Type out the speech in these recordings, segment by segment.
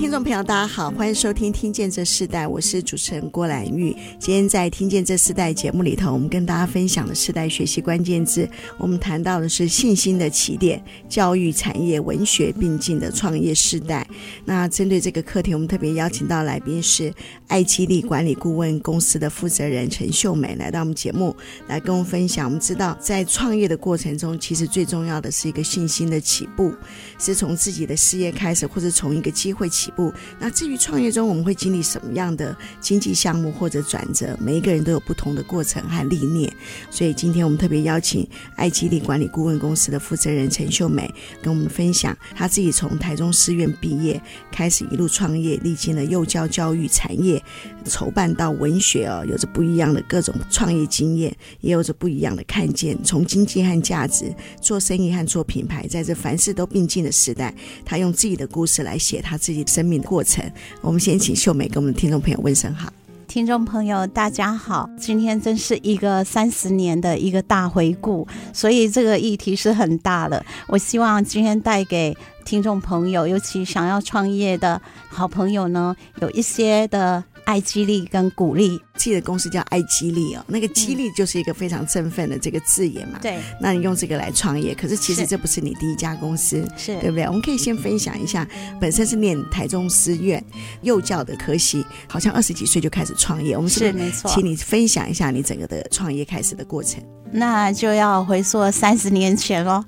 听众朋友，大家好，欢迎收听《听见这世代》，我是主持人郭兰玉。今天在《听见这世代》节目里头，我们跟大家分享的世代学习关键字，我们谈到的是信心的起点，教育、产业、文学并进的创业世代。那针对这个课题，我们特别邀请到来宾是爱激励管理顾问公司的负责人陈秀美，来到我们节目来跟我们分享。我们知道，在创业的过程中，其实最重要的是一个信心的起步，是从自己的事业开始，或者从一个机会起。步。那至于创业中我们会经历什么样的经济项目或者转折，每一个人都有不同的过程和历练。所以今天我们特别邀请爱激励管理顾问公司的负责人陈秀美跟我们分享，她自己从台中师院毕业开始一路创业，历经了幼教教育产业筹办到文学哦，有着不一样的各种创业经验，也有着不一样的看见。从经济和价值、做生意和做品牌，在这凡事都并进的时代，他用自己的故事来写他自己。生命的过程，我们先请秀美跟我们的听众朋友问声好。听众朋友，大家好，今天真是一个三十年的一个大回顾，所以这个议题是很大的。我希望今天带给听众朋友，尤其想要创业的好朋友呢，有一些的。爱激励跟鼓励，记得公司叫爱激励哦，那个激励就是一个非常振奋的这个字眼嘛。对、嗯，那你用这个来创业，可是其实这不是你第一家公司，是对不对？我们可以先分享一下，本身是念台中师院幼教的科系，好像二十几岁就开始创业。我们是，是没错，请你分享一下你整个的创业开始的过程。那就要回溯三十年前喽。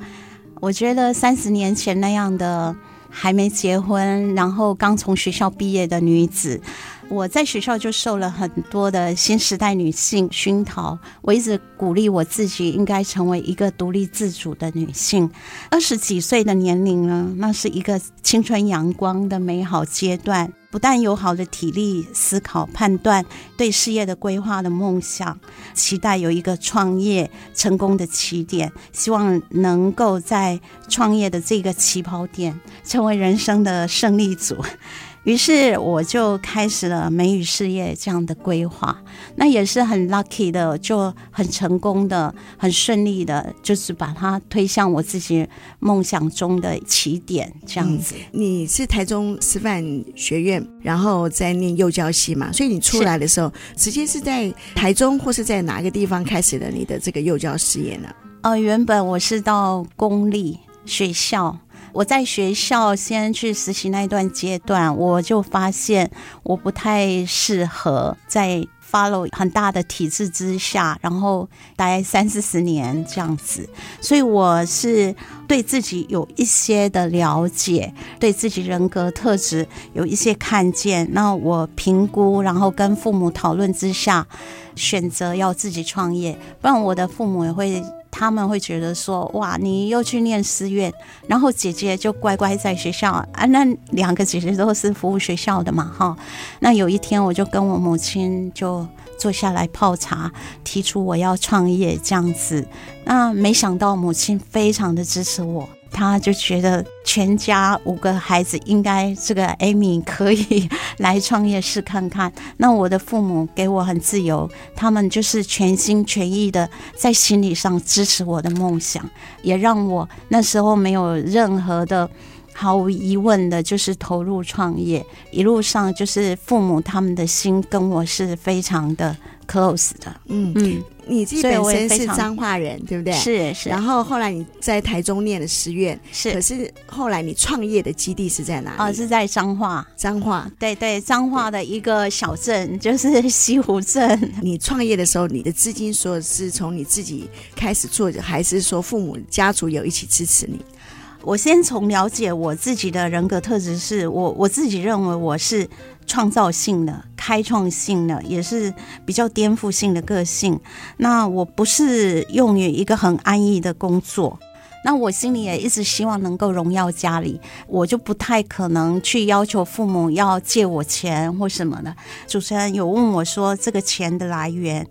我觉得三十年前那样的还没结婚，然后刚从学校毕业的女子。我在学校就受了很多的新时代女性熏陶，我一直鼓励我自己应该成为一个独立自主的女性。二十几岁的年龄呢，那是一个青春阳光的美好阶段，不但有好的体力、思考、判断、对事业的规划的梦想，期待有一个创业成功的起点，希望能够在创业的这个起跑点成为人生的胜利组。于是我就开始了美语事业这样的规划，那也是很 lucky 的，就很成功的、很顺利的，就是把它推向我自己梦想中的起点这样子。嗯，你是台中师范学院，然后在念幼教系嘛，所以你出来的时候，直接是在台中或是在哪个地方开始了你的这个幼教事业呢？呃，原本我是到公立学校。我在学校先去实习那一段阶段，我就发现我不太适合在 follow 很大的体制之下，然后待三四十年这样子。所以我是对自己有一些的了解，对自己人格特质有一些看见。那我评估，然后跟父母讨论之下，选择要自己创业。不然我的父母也会。他们会觉得说：“哇，你又去念私院，然后姐姐就乖乖在学校啊。”那两个姐姐都是服务学校的嘛，哈。那有一天，我就跟我母亲就坐下来泡茶，提出我要创业这样子。那没想到母亲非常的支持我。他就觉得全家五个孩子应该这个 Amy 可以来创业试看看。那我的父母给我很自由，他们就是全心全意的在心理上支持我的梦想，也让我那时候没有任何的毫无疑问的，就是投入创业。一路上就是父母他们的心跟我是非常的 close 的。嗯嗯。你自己本身是彰化人，对不对？是是。然后后来你在台中念了师院，是。可是后来你创业的基地是在哪里？哦，是在彰化。彰化，对对，彰化的一个小镇，就是西湖镇。你创业的时候，你的资金说是从你自己开始做，还是说父母家族有一起支持你？我先从了解我自己的人格特质，是我我自己认为我是。创造性的、开创性的，也是比较颠覆性的个性。那我不是用于一个很安逸的工作，那我心里也一直希望能够荣耀家里，我就不太可能去要求父母要借我钱或什么的。主持人有问我说，这个钱的来源，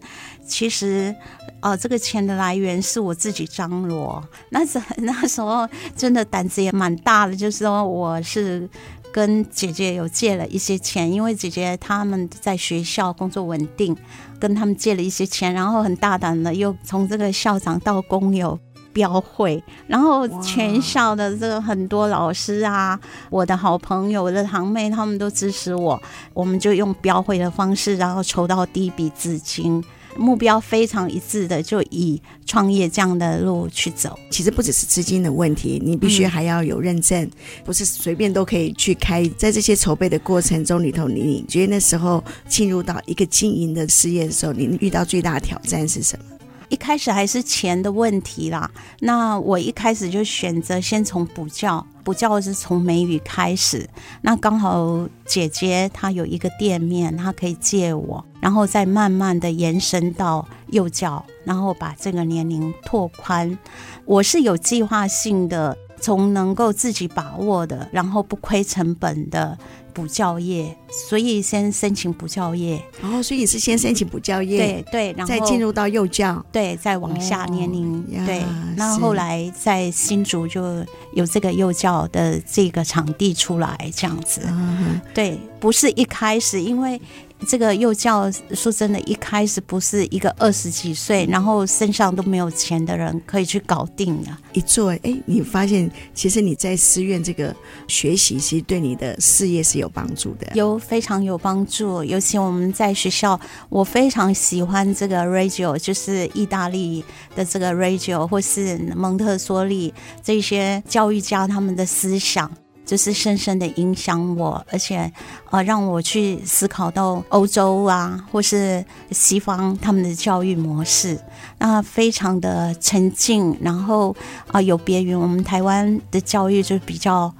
其实哦，这个钱的来源是我自己张罗。那时那时候真的胆子也蛮大的，就是说我是跟姐姐有借了一些钱，因为姐姐他们在学校工作稳定，跟他们借了一些钱，然后很大胆的又从这个校长到工友标会，然后全校的这个很多老师啊，我的好朋友、的堂妹，他们都支持我，我们就用标会的方式，然后筹到第一笔资金。目标非常一致的，就以创业这样的路去走。其实不只是资金的问题，你必须还要有认证，嗯、不是随便都可以去开。在这些筹备的过程中里头，你你觉得那时候进入到一个经营的事业的时候，你遇到最大的挑战是什么？一开始还是钱的问题啦。那我一开始就选择先从补教，补教是从美语开始。那刚好姐姐她有一个店面，她可以借我，然后再慢慢的延伸到幼教，然后把这个年龄拓宽。我是有计划性的，从能够自己把握的，然后不亏成本的。补教业，所以先申请补教业。然后、哦，所以你是先申请补教业，对对，然后再进入到幼教，对，再往下年龄，哦、对。那后来在新竹就有这个幼教的这个场地出来，这样子，嗯、对，不是一开始因为。这个幼教说真的，一开始不是一个二十几岁，然后身上都没有钱的人可以去搞定的。一做，哎，你发现其实你在师院这个学习，其实对你的事业是有帮助的，有非常有帮助。尤其我们在学校，我非常喜欢这个 Reggio，就是意大利的这个 Reggio，或是蒙特梭利这些教育家他们的思想。就是深深的影响我，而且，呃，让我去思考到欧洲啊，或是西方他们的教育模式，那非常的沉浸，然后啊、有别于我们台湾的教育，就比较。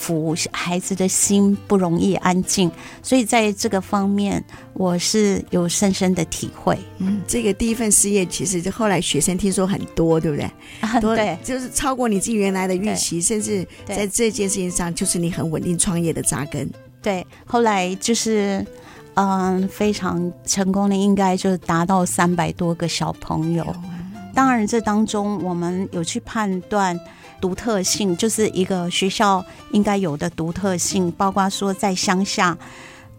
服孩子的心不容易安静，所以在这个方面我是有深深的体会。嗯，这个第一份事业其实就后来学生听说很多，对不对？很、多对，就是超过你自己原来的预期，甚至在这件事情上，就是你很稳定创业的扎根。对，后来就是嗯、呃，非常成功的，应该就是达到三百多个小朋友。当然，这当中我们有去判断。独特性就是一个学校应该有的独特性，包括说在乡下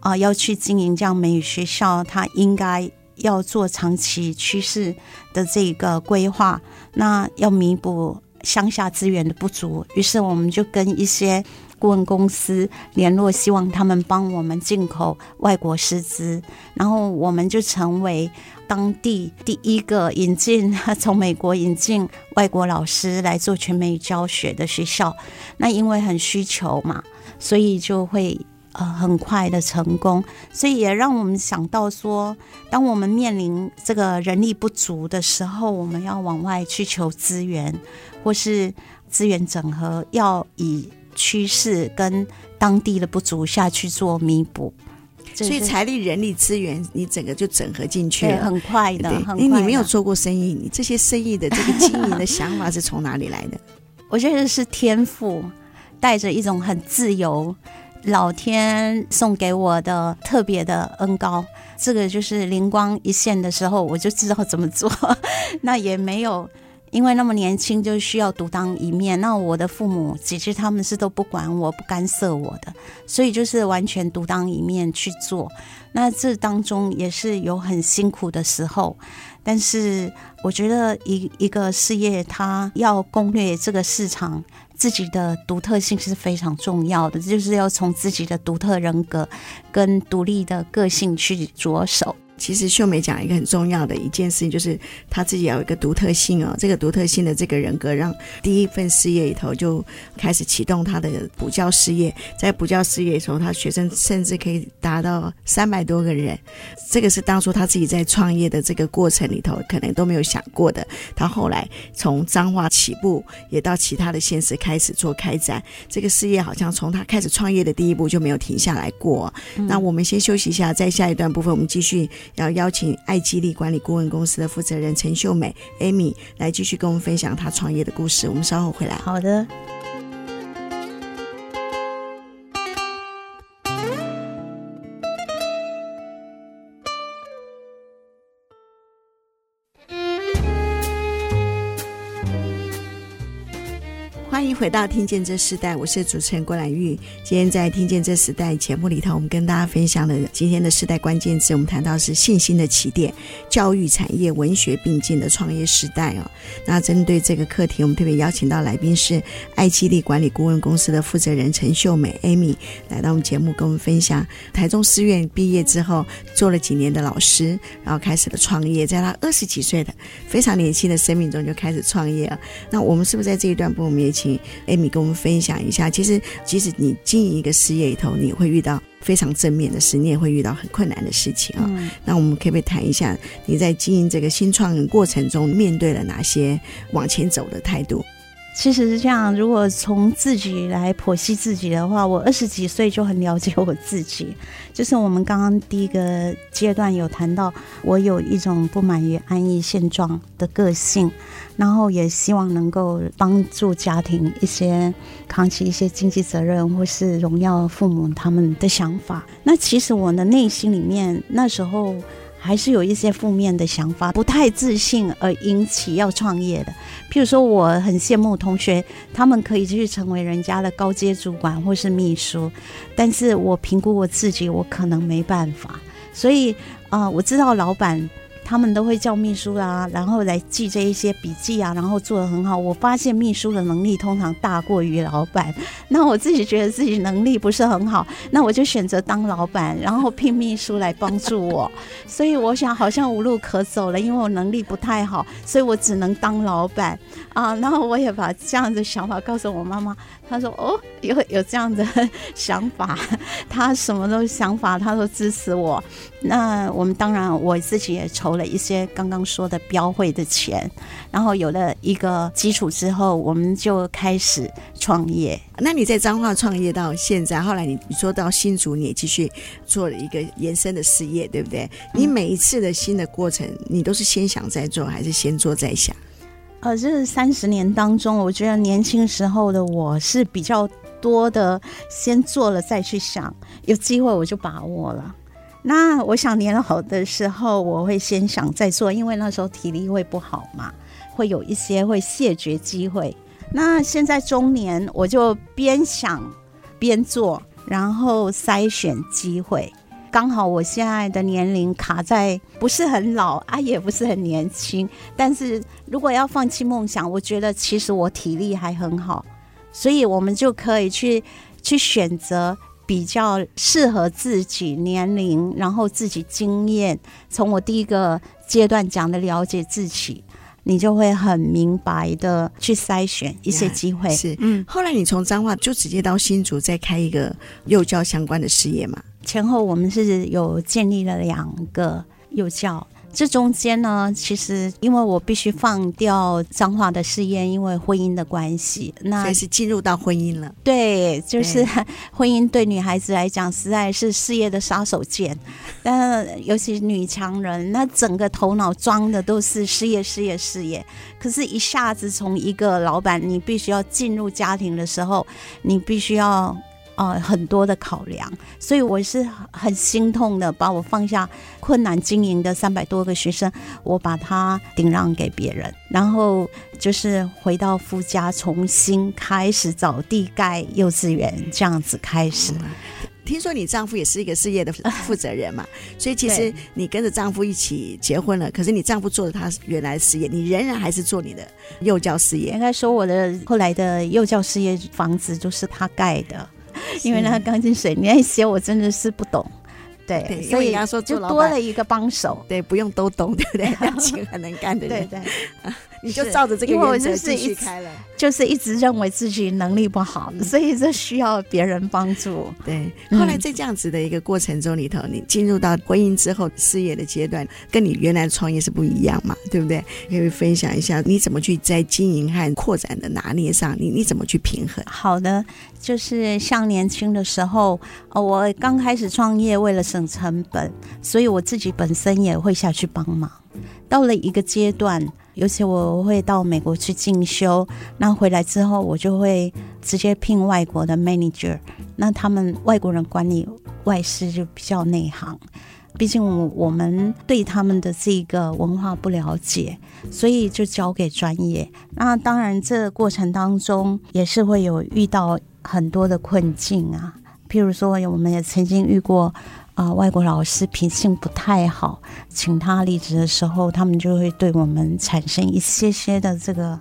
啊、要去经营这样美语学校，它应该要做长期趋势的这个规划，那要弥补乡下资源的不足。于是我们就跟一些顾问公司联络，希望他们帮我们进口外国师资，然后我们就成为。当地第一个引进 从美国引进外国老师来做全美教学的学校，那因为很需求嘛，所以就会呃很快的成功，所以也让我们想到说，当我们面临这个人力不足的时候，我们要往外去求资源，或是资源整合，要以趋势跟当地的不足下去做弥补。所以财力、人力资源，你整个就整合进去了，很快的。你没有做过生意，你这些生意的这个经营的想法是从哪里来的？我觉得是天赋，带着一种很自由，老天送给我的特别的恩高。这个就是灵光一现的时候，我就知道怎么做。那也没有。因为那么年轻就需要独当一面，那我的父母、姐姐他们是都不管我、不干涉我的，所以就是完全独当一面去做。那这当中也是有很辛苦的时候，但是我觉得一一个事业，它要攻略这个市场，自己的独特性是非常重要的，就是要从自己的独特人格跟独立的个性去着手。其实秀美讲一个很重要的一件事情，就是她自己有一个独特性哦。这个独特性的这个人格，让第一份事业里头就开始启动她的补教事业。在补教事业的时候，她学生甚至可以达到三百多个人。这个是当初她自己在创业的这个过程里头，可能都没有想过的。她后来从彰化起步，也到其他的县市开始做开展。这个事业好像从她开始创业的第一步就没有停下来过。嗯、那我们先休息一下，在下一段部分我们继续。要邀请爱激励管理顾问公司的负责人陈秀美 Amy 来继续跟我们分享她创业的故事。我们稍后回来。好的。回到《听见这时代》，我是主持人郭兰玉。今天在《听见这时代》节目里头，我们跟大家分享了今天的时代关键字。我们谈到是信心的起点，教育产业、文学并进的创业时代哦。那针对这个课题，我们特别邀请到来宾是爱激励管理顾问公司的负责人陈秀美 Amy 来到我们节目，跟我们分享台中师院毕业之后做了几年的老师，然后开始了创业，在他二十几岁的非常年轻的生命中就开始创业了。那我们是不是在这一段部分，我们也请 Amy 跟我们分享一下，其实即使你经营一个事业里头，你会遇到非常正面的事，你也会遇到很困难的事情啊、哦。嗯、那我们可不可以谈一下你在经营这个新创过程中面对了哪些往前走的态度？其实是这样，如果从自己来剖析自己的话，我二十几岁就很了解我自己。就是我们刚刚第一个阶段有谈到，我有一种不满于安逸现状的个性，然后也希望能够帮助家庭一些扛起一些经济责任，或是荣耀父母他们的想法。那其实我的内心里面那时候。还是有一些负面的想法，不太自信而引起要创业的。譬如说，我很羡慕同学，他们可以去成为人家的高阶主管或是秘书，但是我评估我自己，我可能没办法。所以，啊、呃，我知道老板。他们都会叫秘书啊，然后来记这一些笔记啊，然后做的很好。我发现秘书的能力通常大过于老板，那我自己觉得自己能力不是很好，那我就选择当老板，然后聘秘书来帮助我。所以我想好像无路可走了，因为我能力不太好，所以我只能当老板啊。然后我也把这样的想法告诉我妈妈，她说：“哦，有有这样的 想法，她什么都想法，他都支持我。”那我们当然我自己也筹了。一些刚刚说的标会的钱，然后有了一个基础之后，我们就开始创业。那你在彰化创业到现在，后来你你说到新竹，你也继续做了一个延伸的事业，对不对？你每一次的新的过程，你都是先想再做，还是先做再想？呃，这三十年当中，我觉得年轻时候的我是比较多的，先做了再去想，有机会我就把握了。那我想年老的时候，我会先想再做，因为那时候体力会不好嘛，会有一些会谢绝机会。那现在中年，我就边想边做，然后筛选机会。刚好我现在的年龄卡在不是很老啊，也不是很年轻。但是如果要放弃梦想，我觉得其实我体力还很好，所以我们就可以去去选择。比较适合自己年龄，然后自己经验。从我第一个阶段讲的了解自己，你就会很明白的去筛选一些机会。是，嗯。后来你从彰化就直接到新竹，再开一个幼教相关的事业嘛？前后我们是有建立了两个幼教。这中间呢，其实因为我必须放掉彰化的事业，因为婚姻的关系，那所以是进入到婚姻了。对，就是 婚姻对女孩子来讲实在是事业的杀手锏，但尤其女强人，那整个头脑装的都是事业、事业、事业。可是，一下子从一个老板，你必须要进入家庭的时候，你必须要。呃，很多的考量，所以我是很心痛的，把我放下困难经营的三百多个学生，我把它顶让给别人，然后就是回到夫家，重新开始找地盖幼稚园，这样子开始。听说你丈夫也是一个事业的负责人嘛，所以其实你跟着丈夫一起结婚了，可是你丈夫做了他原来的事业，你仍然还是做你的幼教事业。应该说，我的后来的幼教事业房子都是他盖的。因为那个钢筋水泥那些我真的是不懂，对，对所以人家说就多了一个帮手，对，不用都懂，对 不对？很勤很能干的人，对对。你就照着这个原则继续开了，就是一直认为自己能力不好，所以这需要别人帮助。对，后来在这样子的一个过程中里头，你进入到婚姻之后事业的阶段，跟你原来的创业是不一样嘛，对不对？可以分享一下你怎么去在经营和扩展的拿捏上，你你怎么去平衡？好的，就是像年轻的时候，呃，我刚开始创业，为了成本，所以我自己本身也会下去帮忙。到了一个阶段。尤其我会到美国去进修，那回来之后我就会直接聘外国的 manager，那他们外国人管理外事就比较内行毕竟我我们对他们的这个文化不了解，所以就交给专业。那当然，这个过程当中也是会有遇到很多的困境啊。譬如说，我们也曾经遇过啊、外国老师品性不太好，请他离职的时候，他们就会对我们产生一些些的这个。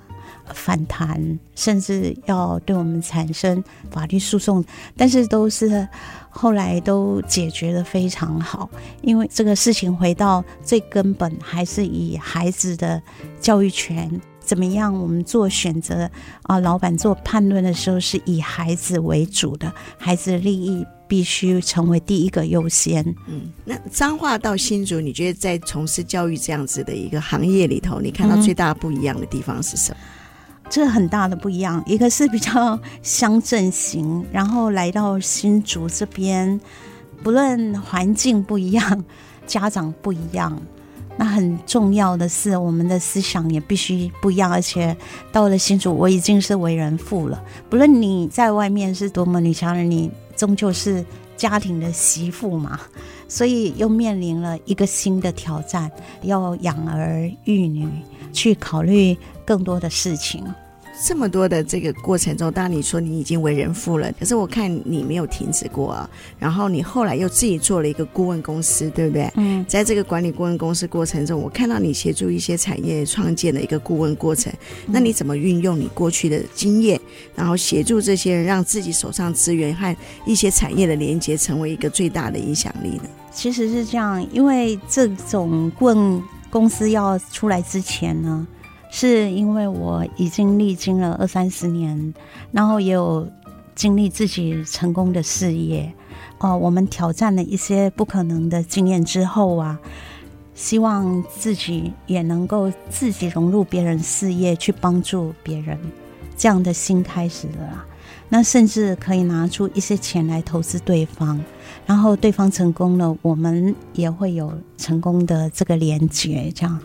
反弹，甚至要对我们产生法律诉讼，但是都是后来都解决得非常好。因为这个事情回到最根本，还是以孩子的教育权怎么样，我们做选择啊，老板做判断的时候是以孩子为主的，孩子的利益必须成为第一个优先。嗯，那彰化到新竹，你觉得在从事教育这样子的一个行业里头，你看到最大不一样的地方是什么？嗯这很大的不一样，一个是比较乡镇型，然后来到新竹这边，不论环境不一样，家长不一样，那很重要的是我们的思想也必须不一样。而且到了新竹，我已经是为人父了，不论你在外面是多么女强人，你终究是家庭的媳妇嘛，所以又面临了一个新的挑战，要养儿育女，去考虑。更多的事情，这么多的这个过程中，当然你说你已经为人父了，可是我看你没有停止过啊。然后你后来又自己做了一个顾问公司，对不对？嗯，在这个管理顾问公司过程中，我看到你协助一些产业创建的一个顾问过程。那你怎么运用你过去的经验，然后协助这些人，让自己手上资源和一些产业的连接，成为一个最大的影响力呢？其实是这样，因为这种顾问公司要出来之前呢。是因为我已经历经了二三十年，然后也有经历自己成功的事业，哦、我们挑战了一些不可能的经验之后啊，希望自己也能够自己融入别人事业去帮助别人，这样的心开始了。那甚至可以拿出一些钱来投资对方，然后对方成功了，我们也会有成功的这个连结，这样。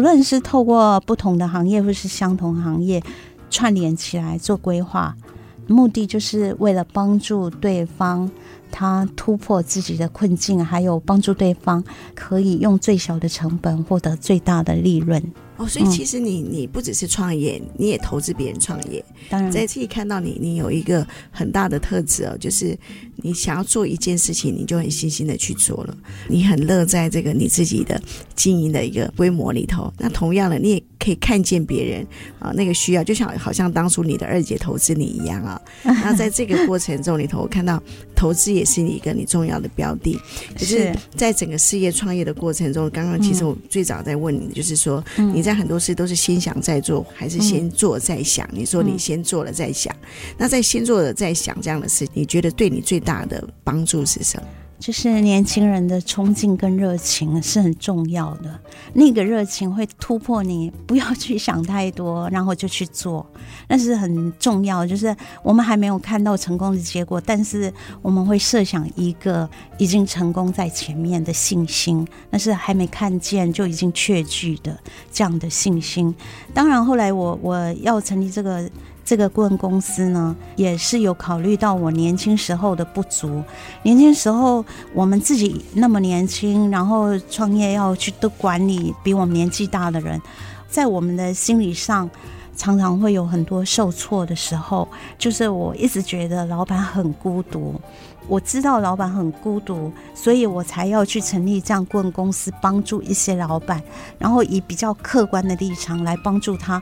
无论是透过不同的行业，或是相同行业串联起来做规划，目的就是为了帮助对方他突破自己的困境，还有帮助对方可以用最小的成本获得最大的利润。哦，所以其实你你不只是创业，你也投资别人创业。当然，在这里看到你，你有一个很大的特质哦，就是你想要做一件事情，你就很细心的去做了。你很乐在这个你自己的经营的一个规模里头。那同样的，你也可以看见别人啊那个需要，就像好像当初你的二姐投资你一样啊。那在这个过程中里头，我看到投资也是你一个你重要的标的。可是在整个事业创业的过程中，刚刚其实我最早在问你的就是说，你在在很多事都是先想再做，还是先做再想？嗯、你说你先做了再想，嗯、那在先做了再想这样的事，你觉得对你最大的帮助是什么？就是年轻人的冲劲跟热情是很重要的，那个热情会突破你，不要去想太多，然后就去做，那是很重要。就是我们还没有看到成功的结果，但是我们会设想一个已经成功在前面的信心，那是还没看见就已经确据的这样的信心。当然，后来我我要成立这个。这个顾问公司呢，也是有考虑到我年轻时候的不足。年轻时候我们自己那么年轻，然后创业要去都管理比我们年纪大的人，在我们的心理上常常会有很多受挫的时候。就是我一直觉得老板很孤独，我知道老板很孤独，所以我才要去成立这样顾问公司，帮助一些老板，然后以比较客观的立场来帮助他。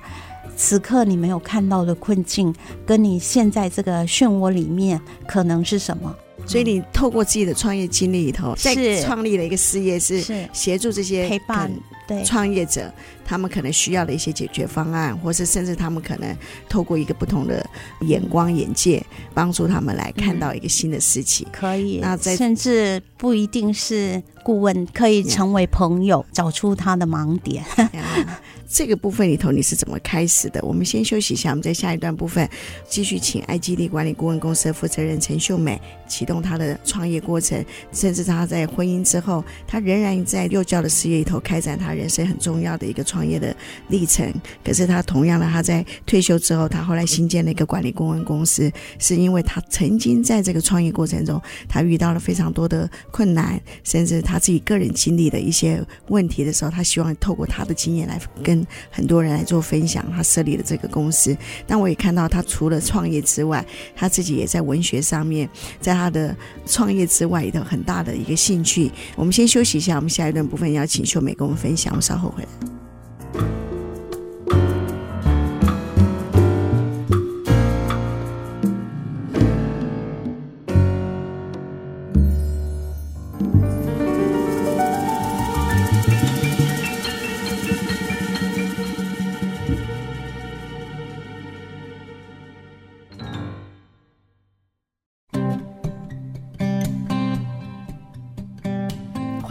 此刻你没有看到的困境，跟你现在这个漩涡里面可能是什么？所以你透过自己的创业经历里头，是在创立了一个事业，是协助这些陪伴对创业者，他们可能需要的一些解决方案，或是甚至他们可能透过一个不同的眼光眼界，帮助他们来看到一个新的事情。可以，那在甚至不一定是顾问，可以成为朋友，找出他的盲点。这个部分里头你是怎么开始的？我们先休息一下，我们在下一段部分继续请爱激励管理顾问公司的负责人陈秀美启动她的创业过程，甚至她在婚姻之后，她仍然在幼教的事业里头开展她人生很重要的一个创业的历程。可是她同样的，她在退休之后，她后来新建了一个管理顾问公司，是因为她曾经在这个创业过程中，她遇到了非常多的困难，甚至她自己个人经历的一些问题的时候，她希望透过她的经验来跟很多人来做分享。他设立了这个公司，但我也看到他除了创业之外，他自己也在文学上面，在他的创业之外，有很大的一个兴趣。我们先休息一下，我们下一段部分邀请秀美跟我们分享，我稍后回来。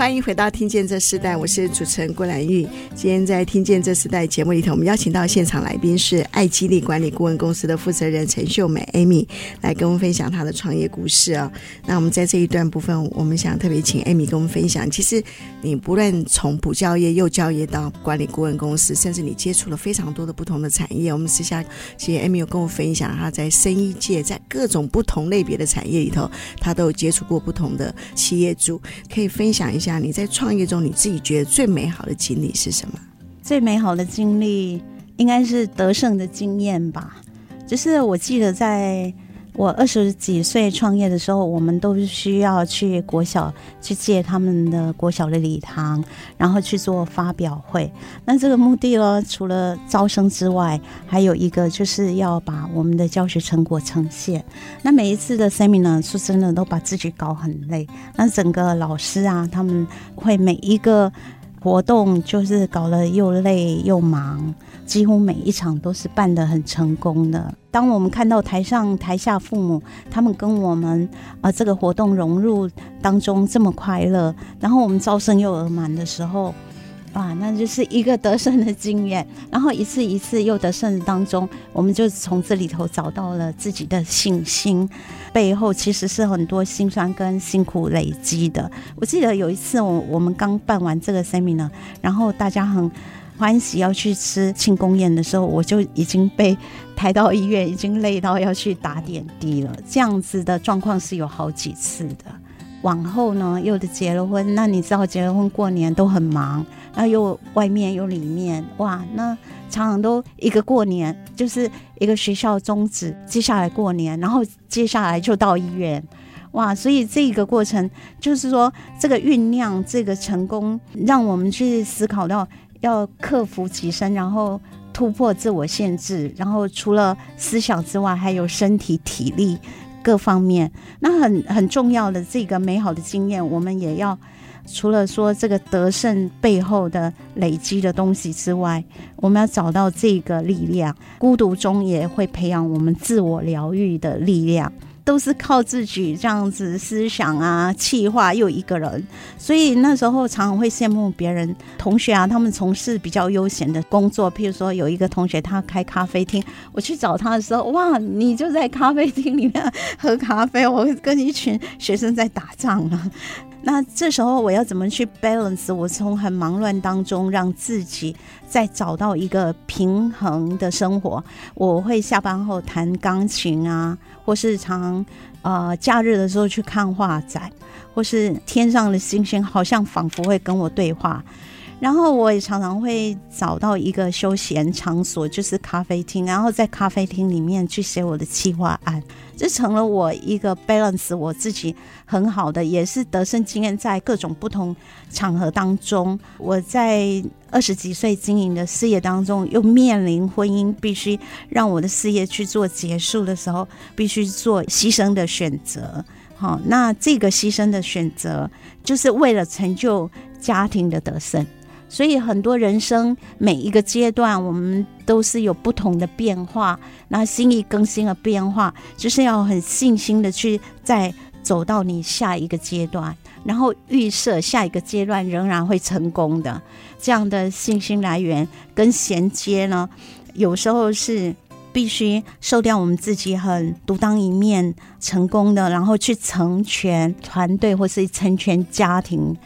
欢迎回到《听见这时代》，我是主持人郭兰玉。今天在《听见这时代》节目里头，我们邀请到现场来宾是爱激励管理顾问公司的负责人陈秀美 Amy，来跟我们分享她的创业故事啊、那我们在这一段部分，我们想特别请 Amy 跟我们分享。其实你不论从补教业、幼教业到管理顾问公司，甚至你接触了非常多的不同的产业。我们私下其实 Amy 有跟我分享，她在生意界，在各种不同类别的产业里头，她都有接触过不同的企业主，可以分享一下。你在创业中，你自己觉得最美好的经历是什么？最美好的经历应该是得胜的经验吧。就是我记得在我二十几岁创业的时候，我们都需要去国小去借他们的国小的礼堂，然后去做发表会。那这个目的呢，除了招生之外，还有一个就是要把我们的教学成果呈现。那每一次的 seminar 说真的都把自己搞很累。那整个老师啊，他们会每一个活动就是搞得又累又忙。几乎每一场都是办得很成功的。当我们看到台上台下父母，他们跟我们啊、这个活动融入当中这么快乐，然后我们招生又额满的时候，哇，那就是一个得胜的经验。然后一次一次又得胜当中，我们就从这里头找到了自己的信心。背后其实是很多辛酸跟辛苦累积的。我记得有一次我我们刚办完这个 seminar，然后大家很。欢喜要去吃庆功宴的时候，我就已经被抬到医院，已经累到要去打点滴了。这样子的状况是有好几次的。往后呢，又的结了婚，那你知道结了婚过年都很忙，那又外面又里面，哇，那常常都一个过年就是一个学校终止，接下来过年，然后接下来就到医院，哇，所以这个过程就是说，这个酝酿，这个成功，让我们去思考到。要克服己身，然后突破自我限制，然后除了思想之外，还有身体体力各方面。那很很重要的这个美好的经验，我们也要除了说这个得胜背后的累积的东西之外，我们要找到这个力量。孤独中也会培养我们自我疗愈的力量。都是靠自己这样子思想啊，气化又一个人，所以那时候常常会羡慕别人同学啊，他们从事比较悠闲的工作，譬如说有一个同学他开咖啡厅，我去找他的时候，哇，你就在咖啡厅里面喝咖啡，我跟一群学生在打仗了。那这时候我要怎么去 balance？我从很忙乱当中让自己再找到一个平衡的生活。我会下班后弹钢琴啊，或是常呃假日的时候去看画展，或是天上的星星好像仿佛会跟我对话。然后我也常常会找到一个休闲场所，就是咖啡厅，然后在咖啡厅里面去写我的企划案，这成了我一个 balance 我自己很好的，也是得胜经验。在各种不同场合当中，我在二十几岁经营的事业当中，又面临婚姻，必须让我的事业去做结束的时候，必须做牺牲的选择。好，那这个牺牲的选择，就是为了成就家庭的得胜。所以很多人生每一个阶段，我们都是有不同的变化，那心意更新的变化，就是要很信心的去再走到你下一个阶段，然后预设下一个阶段仍然会成功的。这样的信心来源跟衔接呢，有时候是必须收掉我们自己很独当一面成功的，然后去成全团队或是成全家庭，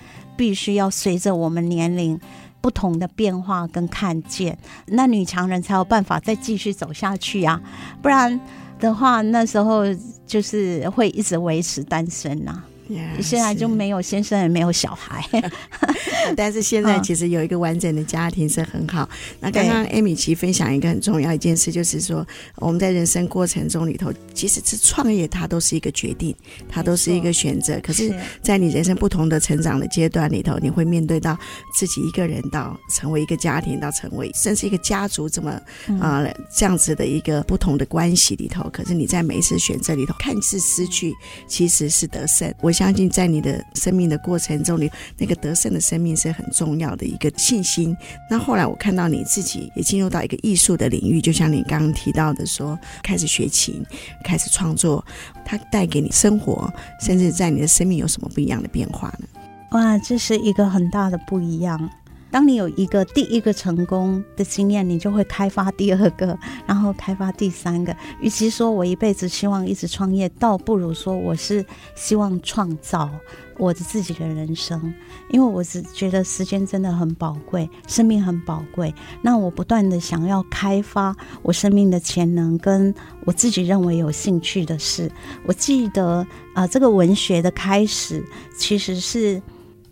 必须要随着我们年龄不同的变化跟看见，那女强人才有办法再继续走下去啊，不然的话，那时候就是会一直维持单身呐、啊。现在就没有先生，也没有小孩，但是现在其实有一个完整的家庭是很好。那刚刚艾米奇分享一个很重要一件事，就是说我们在人生过程中里头，即使是创业，它都是一个决定，它都是一个选择。可是，在你人生不同的成长的阶段里头，你会面对到自己一个人，到成为一个家庭，到成为甚至一个家族，这么啊、呃、这样子的一个不同的关系里头。可是你在每一次选择里头，看似失去，其实是得胜。我。相信在你的生命的过程中，你那个得胜的生命是很重要的一个信心。那后来我看到你自己也进入到一个艺术的领域，就像你刚刚提到的说，开始学琴，开始创作，它带给你生活，甚至在你的生命有什么不一样的变化呢？哇，这是一个很大的不一样。当你有一个第一个成功的经验，你就会开发第二个，然后开发第三个。与其说我一辈子希望一直创业，倒不如说我是希望创造我的自己的人生。因为我只觉得时间真的很宝贵，生命很宝贵。那我不断的想要开发我生命的潜能，跟我自己认为有兴趣的事。我记得啊、这个文学的开始其实是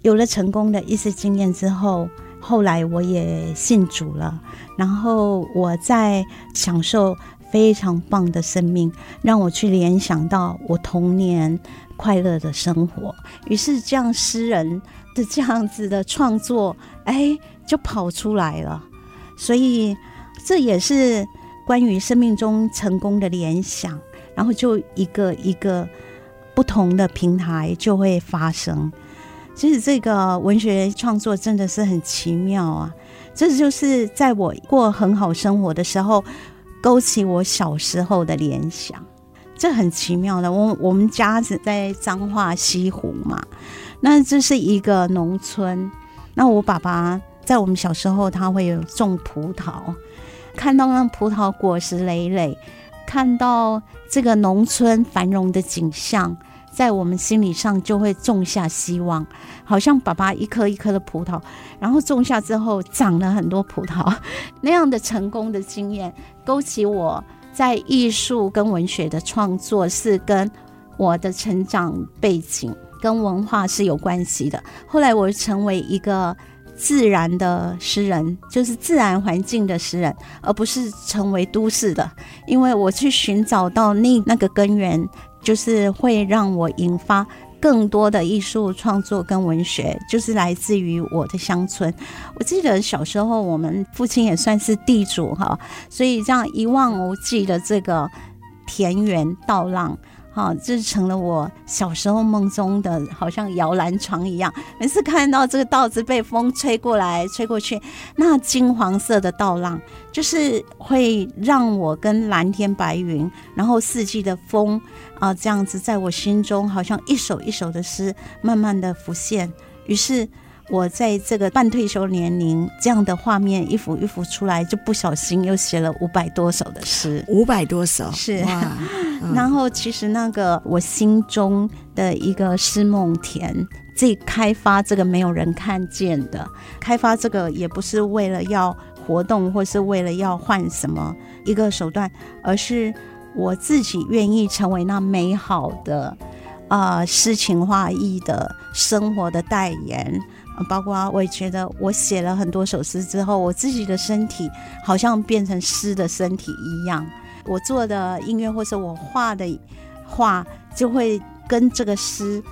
有了成功的一次经验之后。后来我也信主了，然后我在享受非常棒的生命，让我去联想到我童年快乐的生活。于是这样诗人的这样子的创作，哎，就跑出来了。所以这也是关于生命中成功的联想，然后就一个一个不同的平台就会发生。其实这个文学创作真的是很奇妙啊！这就是在我过很好生活的时候，勾起我小时候的联想，这很奇妙的。我我们家是在彰化西湖嘛，那这是一个农村。那我爸爸在我们小时候，他会有种葡萄，看到那葡萄果实累累，看到这个农村繁荣的景象。在我们心理上就会种下希望，好像爸爸一颗一颗的葡萄，然后种下之后长了很多葡萄，那样的成功的经验，勾起我在艺术跟文学的创作，是跟我的成长背景跟文化是有关系的。后来我成为一个自然的诗人，就是自然环境的诗人，而不是成为都市的，因为我去寻找到那那个根源。就是会让我引发更多的艺术创作跟文学，就是来自于我的乡村。我记得小时候，我们父亲也算是地主哈，所以这样一望无际的这个田园稻浪。啊，这成了我小时候梦中的，好像摇篮床一样。每次看到这个稻子被风吹过来、吹过去，那金黄色的稻浪，就是会让我跟蓝天白云，然后四季的风啊，这样子在我心中，好像一首一首的诗，慢慢的浮现。于是。我在这个半退休年龄，这样的画面一幅一幅出来，就不小心又写了五百多首的诗。五百多首是，嗯、然后其实那个我心中的一个诗梦田，自己开发这个没有人看见的，开发这个也不是为了要活动，或是为了要换什么一个手段，而是我自己愿意成为那美好的啊诗情画意的生活的代言。包括我也觉得，我写了很多首诗之后，我自己的身体好像变成诗的身体一样。我做的音乐或是我画的画，就会跟这个诗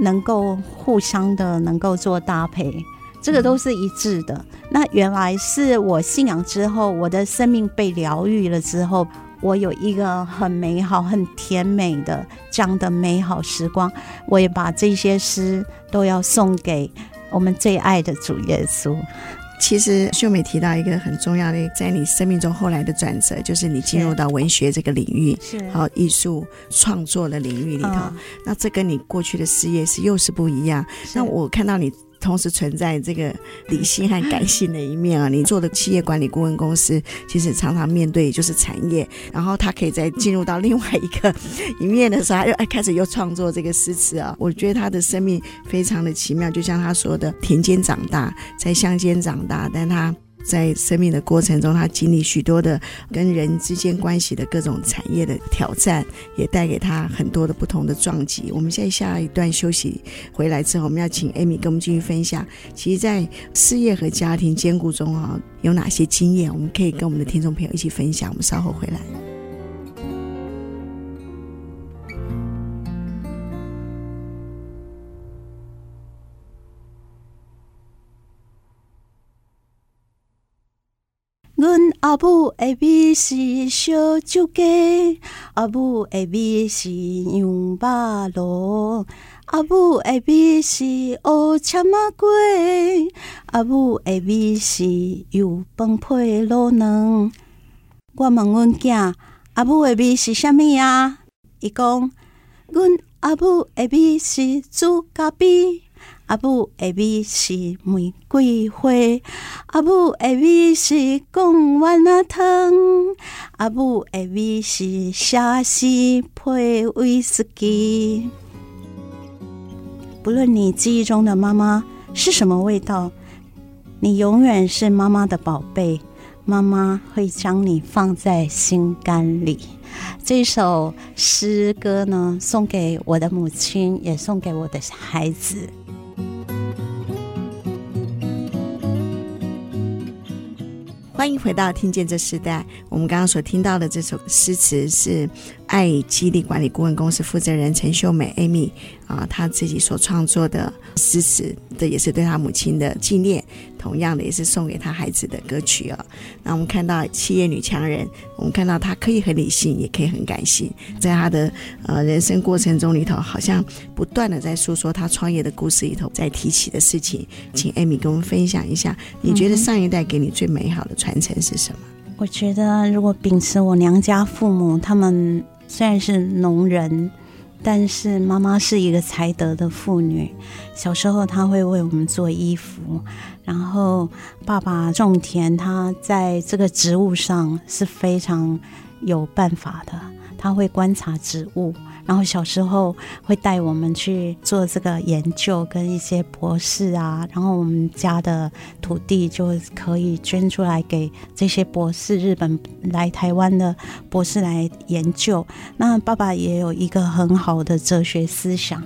能够互相的能够做搭配，这个都是一致的。那原来是我信仰之后，我的生命被疗愈了之后，我有一个很美好、很甜美的这样的美好时光，我也把这些诗都要送给。我们最爱的主耶稣，其实秀美提到一个很重要的，在你生命中后来的转折，就是你进入到文学这个领域，是还有艺术创作的领域里头。嗯、那这跟你过去的事业是又是不一样。那我看到你。同时存在这个理性和感性的一面啊！你做的企业管理顾问公司，其实常常面对就是产业，然后他可以再进入到另外一个一面的时候，他又哎开始又创作这个诗词啊！我觉得他的生命非常的奇妙，就像他说的，田间长大，在乡间长大，但他。在生命的过程中，他经历许多的跟人之间关系的各种产业的挑战，也带给他很多的不同的撞击。我们现在下一段休息回来之后，我们要请 Amy 跟我们继续分享，其实，在事业和家庭兼顾中啊，有哪些经验，我们可以跟我们的听众朋友一起分享。我们稍后回来。阮阿母的米是烧酒鸡，阿母的米是羊肉炉，阿母的米是乌切仔粿，阿母的米是油饭配卤蛋。我问阮囝，阿母的米是啥物啊？伊讲，阮阿母的米是猪脚米。阿母的米是玫瑰花，阿母的米是贡丸仔汤，阿母的米是虾丝配威士忌。不论你记忆中的妈妈是什么味道，你永远是妈妈的宝贝，妈妈会将你放在心肝里。这首诗歌呢，送给我的母亲，也送给我的孩子。欢迎回到《听见这时代》。我们刚刚所听到的这首诗词是爱激励管理顾问公司负责人陈秀美 Amy 啊，她自己所创作的诗词，这也是对她母亲的纪念。同样的，也是送给她孩子的歌曲哦。那我们看到企业女强人，我们看到她可以很理性，也可以很感性，在她的呃人生过程中里头，好像不断的在诉说她创业的故事里头，在提起的事情。请 Amy 跟我们分享一下，你觉得上一代给你最美好的传承是什么？我觉得，如果秉持我娘家父母，他们虽然是农人。但是妈妈是一个才德的妇女，小时候她会为我们做衣服，然后爸爸种田，他在这个植物上是非常有办法的，他会观察植物。然后小时候会带我们去做这个研究，跟一些博士啊，然后我们家的土地就可以捐出来给这些博士，日本来台湾的博士来研究。那爸爸也有一个很好的哲学思想，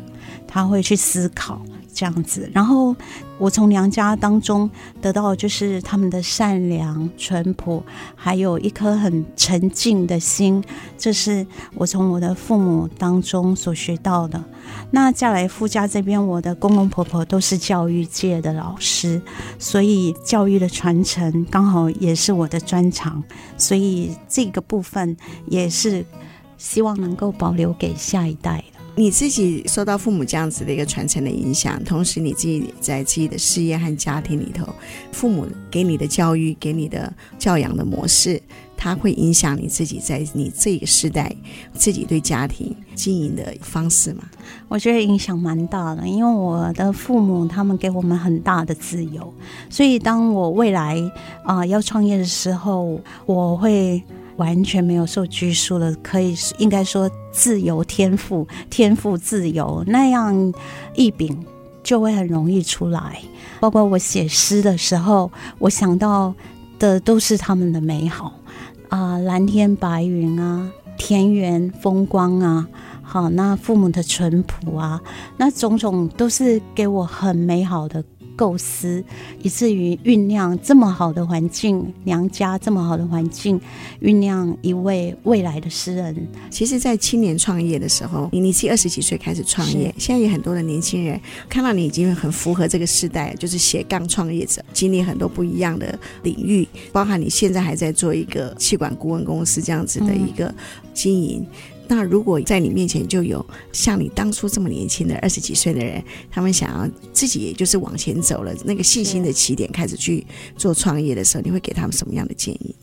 他会去思考。这样子，然后我从娘家当中得到就是他们的善良、淳朴，还有一颗很沉静的心，这是我从我的父母当中所学到的。那嫁来夫家这边，我的公公婆婆都是教育界的老师，所以教育的传承刚好也是我的专长，所以这个部分也是希望能够保留给下一代。你自己受到父母这样子的一个传承的影响，同时你自己在自己的事业和家庭里头，父母给你的教育、给你的教养的模式，它会影响你自己在你这个时代自己对家庭经营的方式吗？我觉得影响蛮大的，因为我的父母他们给我们很大的自由，所以当我未来啊、要创业的时候，我会。完全没有受拘束的，可以应该说自由天赋，天赋自由，那样一柄就会很容易出来。包括我写诗的时候，我想到的都是他们的美好啊、蓝天白云啊，田园风光啊，好，那父母的淳朴啊，那种种都是给我很美好的。构思，以至于酝酿这么好的环境，娘家这么好的环境，酝酿一位未来的诗人。其实，在青年创业的时候，你你是二十几岁开始创业，现在有很多的年轻人看到你已经很符合这个时代，就是斜杠创业者，经历很多不一样的领域，包含你现在还在做一个气管顾问公司这样子的一个经营。嗯那如果在你面前就有像你当初这么年轻的二十几岁的人，他们想要自己也就是往前走了，那个信心的起点开始去做创业的时候，你会给他们什么样的建议？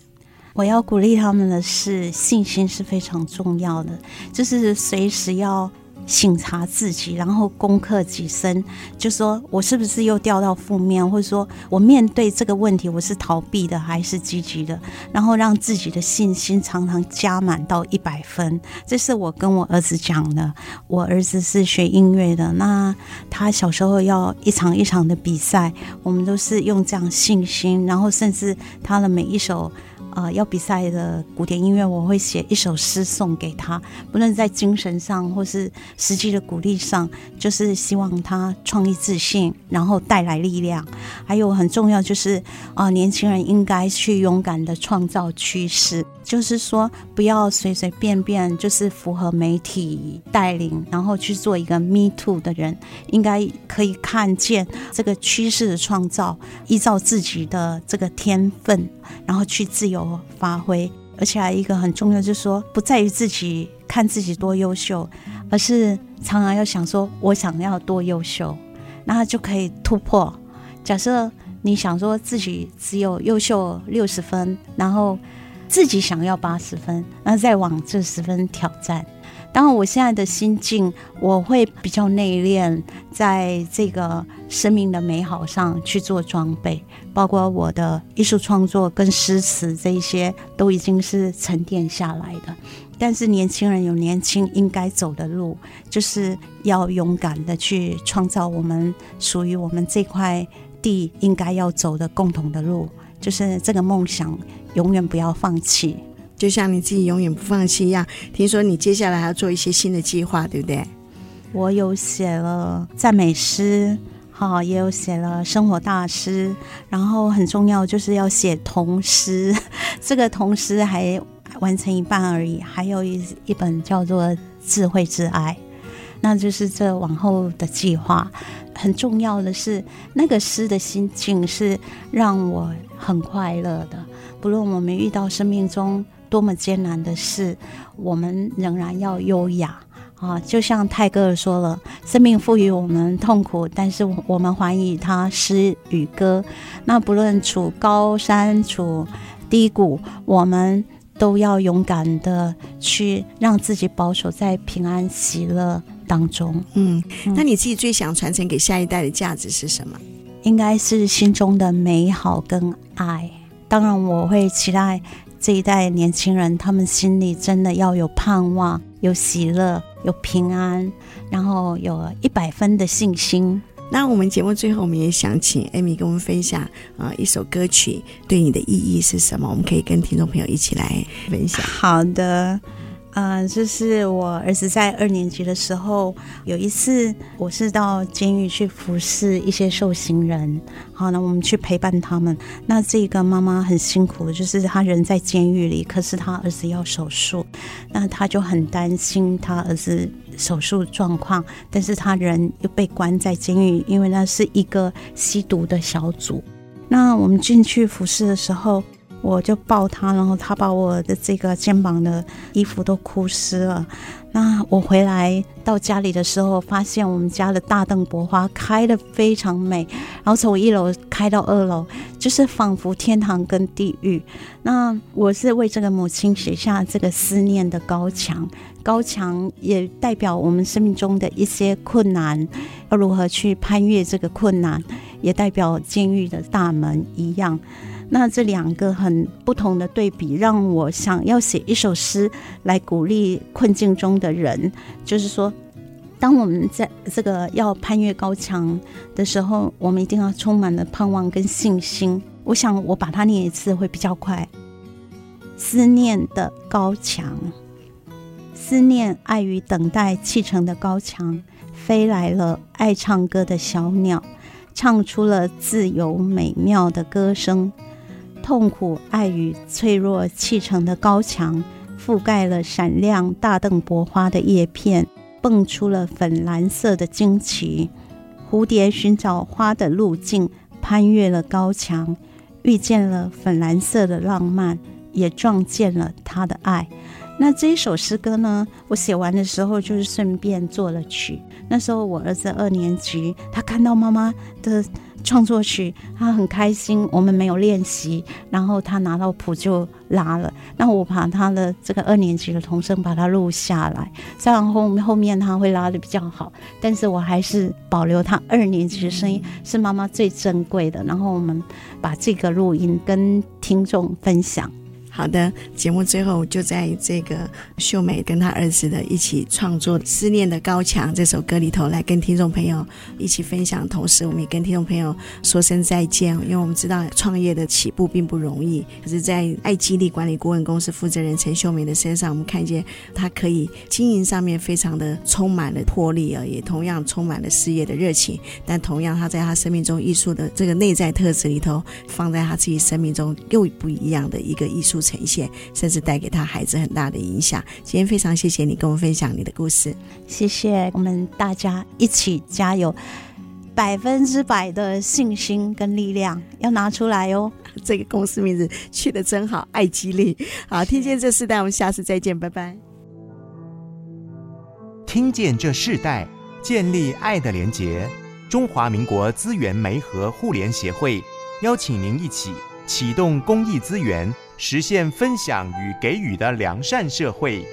我要鼓励他们的是，信心是非常重要的，就是随时要。醒察自己，然后攻克己身，就说我是不是又掉到负面，或者说我面对这个问题，我是逃避的还是积极的？然后让自己的信心常常加满到一百分。这是我跟我儿子讲的。我儿子是学音乐的，那他小时候要一场一场的比赛，我们都是用这样信心，然后甚至他的每一首。啊、要比赛的古典音乐，我会写一首诗送给他，不论在精神上或是实际的鼓励上，就是希望他创意自信，然后带来力量。还有很重要就是啊、年轻人应该去勇敢的创造趋势，就是说不要随随便便就是符合媒体带领，然后去做一个 me too 的人，应该可以看见这个趋势的创造，依照自己的这个天分，然后去自由。发挥，而且还一个很重要，就是说不在于自己看自己多优秀，而是常常要想说，我想要多优秀，那就可以突破。假设你想说自己只有优秀六十分，然后自己想要八十分，那再往这十分挑战。当然，我现在的心境，我会比较内敛，在这个生命的美好上去做装备，包括我的艺术创作跟诗词这一些，都已经是沉淀下来的。但是，年轻人有年轻应该走的路，就是要勇敢的去创造我们属于我们这块地应该要走的共同的路，就是这个梦想，永远不要放弃。就像你自己永远不放弃一样，听说你接下来还要做一些新的计划，对不对？我有写了赞美诗，哈，也有写了生活大师，然后很重要就是要写童诗，这个童诗还完成一半而已，还有一一本叫做《智慧之爱》，那就是这往后的计划。很重要的是，那个诗的心境是让我很快乐的，不论我们遇到生命中。多么艰难的事，我们仍然要优雅啊！就像泰戈尔说了：“生命赋予我们痛苦，但是我们还以它诗与歌。那不论处高山处低谷，我们都要勇敢的去让自己保守在平安喜乐当中。嗯”嗯，那你自己最想传承给下一代的价值是什么？应该是心中的美好跟爱。当然，我会期待。这一代年轻人，他们心里真的要有盼望，有喜乐，有平安，然后有一百分的信心。那我们节目最后，我们也想请 Amy 跟我们分享啊、呃，一首歌曲对你的意义是什么？我们可以跟听众朋友一起来分享。好的。嗯、就是我儿子在二年级的时候，有一次我是到监狱去服侍一些受刑人，好，那我们去陪伴他们。那这个妈妈很辛苦，就是她人在监狱里，可是她儿子要手术，那她就很担心她儿子手术状况，但是她人又被关在监狱，因为那是一个吸毒的小组。那我们进去服侍的时候。我就抱他，然后他把我的这个肩膀的衣服都哭湿了。那我回来到家里的时候，发现我们家的大邓薄花开得非常美，然后从一楼开到二楼，就是仿佛天堂跟地狱。那我是为这个母亲写下这个思念的高墙，高墙也代表我们生命中的一些困难，要如何去攀越这个困难，也代表监狱的大门一样。那这两个很不同的对比，让我想要写一首诗来鼓励困境中的人。就是说，当我们在这个要攀越高墙的时候，我们一定要充满了盼望跟信心。我想我把它念一次会比较快。思念的高墙，思念爱与等待砌成的高墙，飞来了爱唱歌的小鸟，唱出了自由美妙的歌声。痛苦、爱与脆弱砌成的高墙，覆盖了闪亮大邓薄花的叶片，蹦出了粉蓝色的荆棘。蝴蝶寻找花的路径，攀越了高墙，遇见了粉蓝色的浪漫，也撞见了他的爱。那这一首诗歌呢，我写完的时候就是顺便作了曲。那时候我儿子二年级，他看到妈妈的。创作曲，他很开心。我们没有练习，然后他拿到谱就拉了。那我把他的这个二年级的童声把它录下来，虽然后后面他会拉的比较好。但是我还是保留他二年级的声音，是妈妈最珍贵的。然后我们把这个录音跟听众分享。好的，节目最后就在这个秀美跟她儿子的一起创作《思念的高墙》这首歌里头来跟听众朋友一起分享，同时我们也跟听众朋友说声再见。因为我们知道创业的起步并不容易，可是，在爱激励管理顾问公司负责人陈秀美的身上，我们看见她可以经营上面非常的充满了魄力啊，也同样充满了事业的热情。但同样，她在她生命中艺术的这个内在特质里头，放在她自己生命中又不一样的一个艺术。呈现，甚至带给他孩子很大的影响。今天非常谢谢你跟我们分享你的故事，谢谢我们大家一起加油，百分之百的信心跟力量要拿出来哦。这个公司名字取得真好，爱激励。好，听见这世代，我们下次再见，拜拜。听见这世代，建立爱的连结。中华民国资源媒和互联协会邀请您一起启动公益资源。实现分享与给予的良善社会。